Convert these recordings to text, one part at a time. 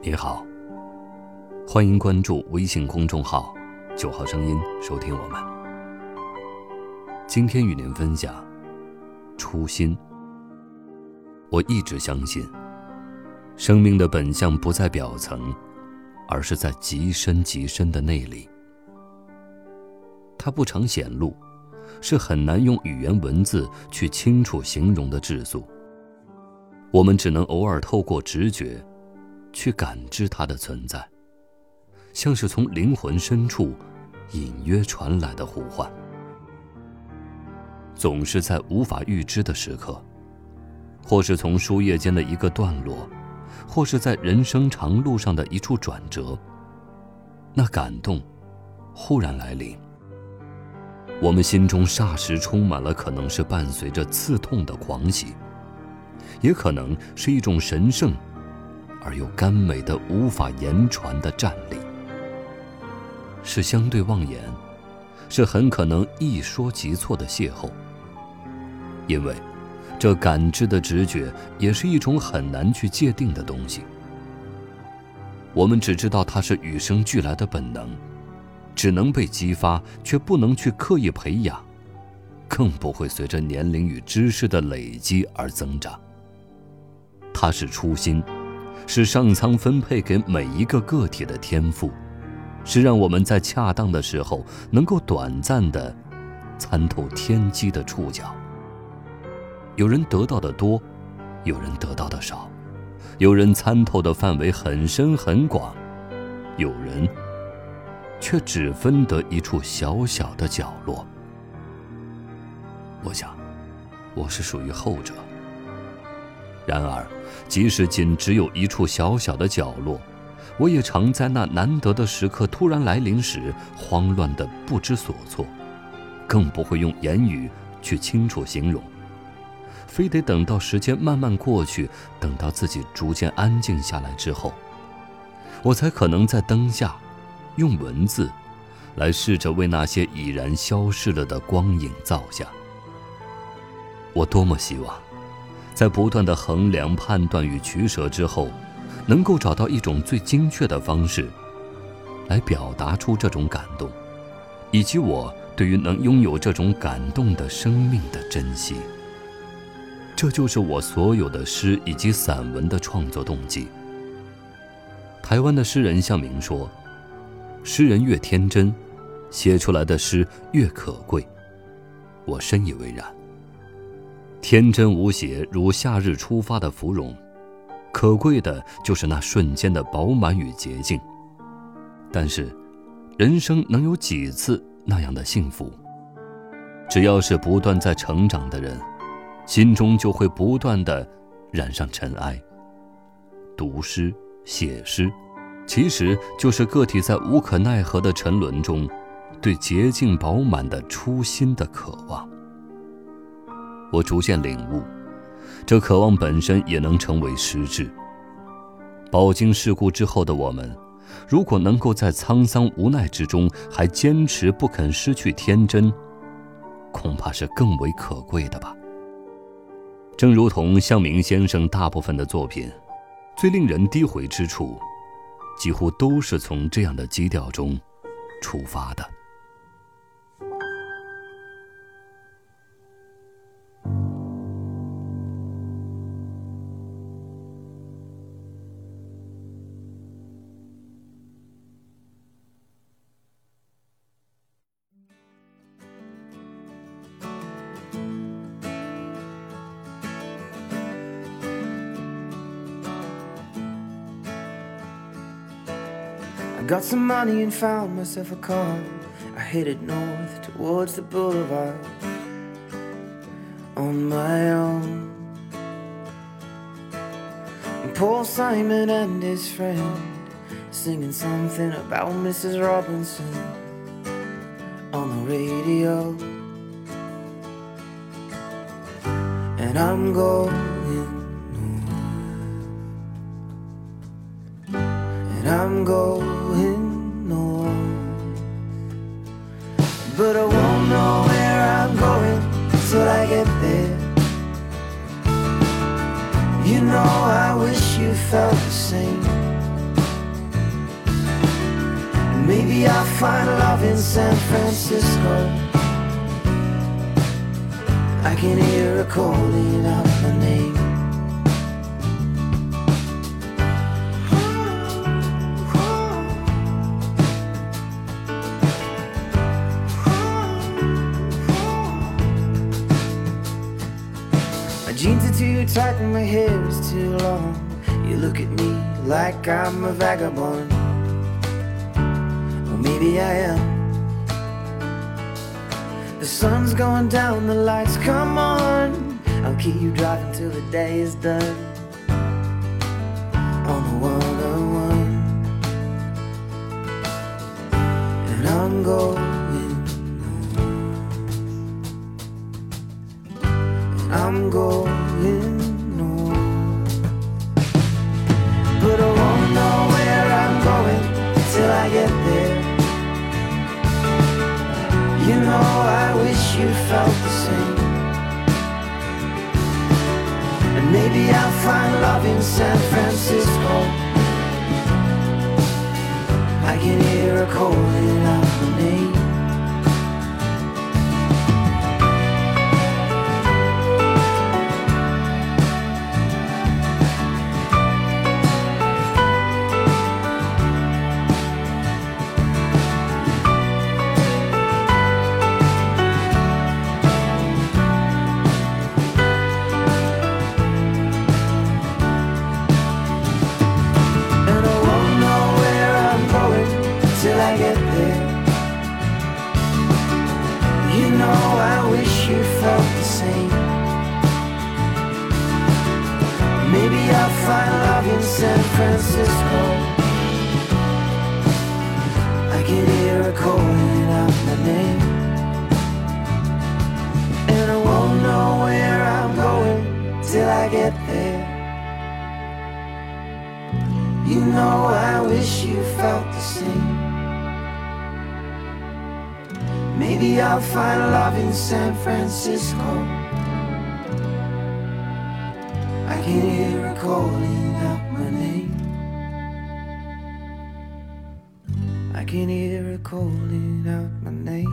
你好，欢迎关注微信公众号“九号声音”，收听我们。今天与您分享初心。我一直相信，生命的本相不在表层，而是在极深极深的内里。它不常显露，是很难用语言文字去清楚形容的质素。我们只能偶尔透过直觉。去感知它的存在，像是从灵魂深处隐约传来的呼唤。总是在无法预知的时刻，或是从书页间的一个段落，或是在人生长路上的一处转折，那感动忽然来临，我们心中霎时充满了可能是伴随着刺痛的狂喜，也可能是一种神圣。而又甘美的无法言传的站立，是相对望言，是很可能一说即错的邂逅。因为，这感知的直觉也是一种很难去界定的东西。我们只知道它是与生俱来的本能，只能被激发，却不能去刻意培养，更不会随着年龄与知识的累积而增长。它是初心。是上苍分配给每一个个体的天赋，是让我们在恰当的时候能够短暂的参透天机的触角。有人得到的多，有人得到的少，有人参透的范围很深很广，有人却只分得一处小小的角落。我想，我是属于后者。然而，即使仅只有一处小小的角落，我也常在那难得的时刻突然来临时，慌乱的不知所措，更不会用言语去清楚形容，非得等到时间慢慢过去，等到自己逐渐安静下来之后，我才可能在灯下，用文字，来试着为那些已然消逝了的光影造下。我多么希望。在不断的衡量、判断与取舍之后，能够找到一种最精确的方式，来表达出这种感动，以及我对于能拥有这种感动的生命的珍惜。这就是我所有的诗以及散文的创作动机。台湾的诗人向明说：“诗人越天真，写出来的诗越可贵。”我深以为然。天真无邪，如夏日出发的芙蓉，可贵的就是那瞬间的饱满与洁净。但是，人生能有几次那样的幸福？只要是不断在成长的人，心中就会不断的染上尘埃。读诗、写诗，其实就是个体在无可奈何的沉沦中，对洁净饱满的初心的渴望。我逐渐领悟，这渴望本身也能成为实质。饱经世故之后的我们，如果能够在沧桑无奈之中还坚持不肯失去天真，恐怕是更为可贵的吧。正如同向明先生大部分的作品，最令人低回之处，几乎都是从这样的基调中出发的。Got some money and found myself a car. I headed north towards the boulevard on my own. And Paul Simon and his friend singing something about Mrs. Robinson on the radio. And I'm going north. And I'm going know, I wish you felt the same. Maybe I'll find love in San Francisco. I can hear a calling out hair is too long. You look at me like I'm a vagabond. Well, maybe I am. The sun's going down, the lights come on. I'll keep you driving till the day is done. San Francisco. I can hear her calling you felt the same. Maybe I'll find love in San Francisco. I can hear her calling out my name. And I won't know where I'm going till I get there. You know, I wish you felt the same. Maybe I'll find love in San Francisco. I can hear her calling out my name. I can hear her calling out my name.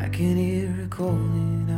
I can hear her calling out